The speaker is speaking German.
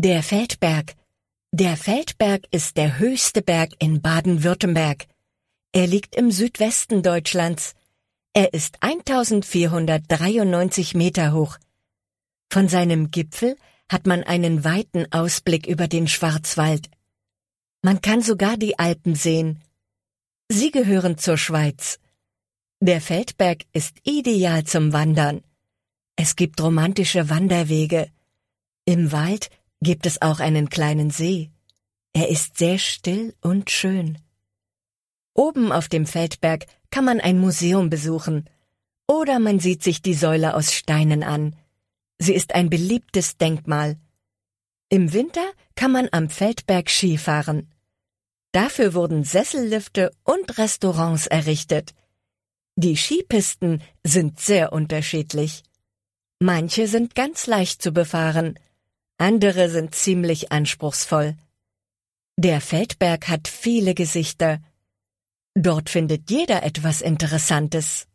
Der Feldberg. Der Feldberg ist der höchste Berg in Baden-Württemberg. Er liegt im Südwesten Deutschlands. Er ist 1493 Meter hoch. Von seinem Gipfel hat man einen weiten Ausblick über den Schwarzwald. Man kann sogar die Alpen sehen. Sie gehören zur Schweiz. Der Feldberg ist ideal zum Wandern. Es gibt romantische Wanderwege. Im Wald gibt es auch einen kleinen See. Er ist sehr still und schön. Oben auf dem Feldberg kann man ein Museum besuchen. Oder man sieht sich die Säule aus Steinen an. Sie ist ein beliebtes Denkmal. Im Winter kann man am Feldberg Skifahren. Dafür wurden Sessellifte und Restaurants errichtet. Die Skipisten sind sehr unterschiedlich. Manche sind ganz leicht zu befahren, andere sind ziemlich anspruchsvoll. Der Feldberg hat viele Gesichter. Dort findet jeder etwas Interessantes.